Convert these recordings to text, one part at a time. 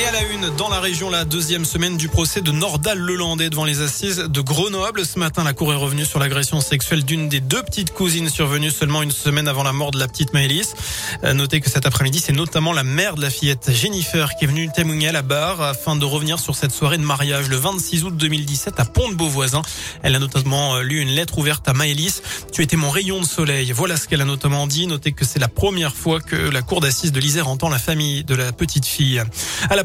Et à la une, dans la région, la deuxième semaine du procès de Nordal Lelandais devant les assises de Grenoble. Ce matin, la cour est revenue sur l'agression sexuelle d'une des deux petites cousines survenues seulement une semaine avant la mort de la petite Maëlys. Euh, notez que cet après-midi, c'est notamment la mère de la fillette Jennifer qui est venue témoigner à la barre afin de revenir sur cette soirée de mariage le 26 août 2017 à Pont-de-Beauvoisin. Elle a notamment euh, lu une lettre ouverte à Maëlys. Tu étais mon rayon de soleil. Voilà ce qu'elle a notamment dit. Notez que c'est la première fois que la cour d'assises de l'Isère entend la famille de la petite fille.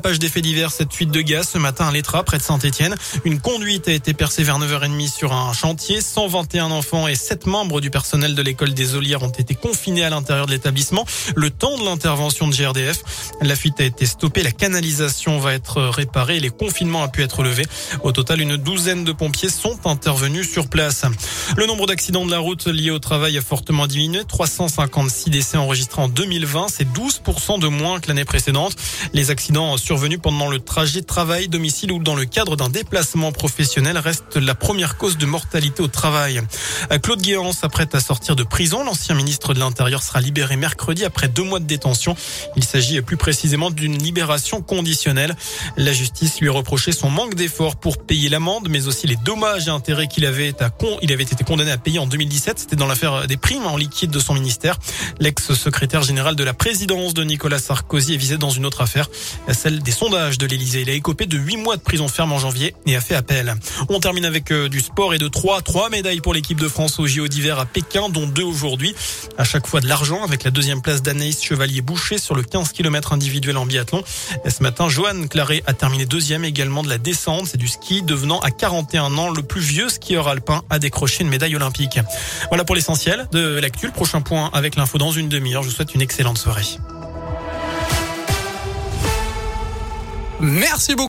Page des faits divers, cette fuite de gaz ce matin à l'Etra, près de Saint-Etienne. Une conduite a été percée vers 9h30 sur un chantier. 121 enfants et 7 membres du personnel de l'école des Olières ont été confinés à l'intérieur de l'établissement. Le temps de l'intervention de GRDF, la fuite a été stoppée, la canalisation va être réparée les confinements a pu être levé. Au total, une douzaine de pompiers sont intervenus sur place. Le nombre d'accidents de la route liés au travail a fortement diminué. 356 décès enregistrés en 2020, c'est 12% de moins que l'année précédente. Les accidents survenus pendant le trajet travail-domicile ou dans le cadre d'un déplacement professionnel reste la première cause de mortalité au travail. Claude Guéant s'apprête à sortir de prison. L'ancien ministre de l'Intérieur sera libéré mercredi après deux mois de détention. Il s'agit plus précisément d'une libération conditionnelle. La justice lui reprochait son manque d'efforts pour payer l'amende, mais aussi les dommages et intérêts qu'il avait, con... avait été condamné à payer en 2017. C'était dans l'affaire des primes en liquide de son ministère. L'ex-secrétaire général de la présidence de Nicolas Sarkozy est visé dans une autre affaire, celle des sondages de l'Elysée. Il a écopé de 8 mois de prison ferme en janvier et a fait appel. On termine avec euh, du sport et de 3. 3 médailles pour l'équipe de France au JO d'hiver à Pékin, dont deux aujourd'hui. À chaque fois de l'argent avec la deuxième place d'Anaïs Chevalier-Boucher sur le 15 km individuel en biathlon. Et ce matin, Joanne Claret a terminé deuxième également de la descente. C'est du ski, devenant à 41 ans le plus vieux skieur alpin à décrocher une médaille olympique. Voilà pour l'essentiel de l'actu. Prochain point avec l'info dans une demi-heure. Je vous souhaite une excellente soirée. Merci beaucoup.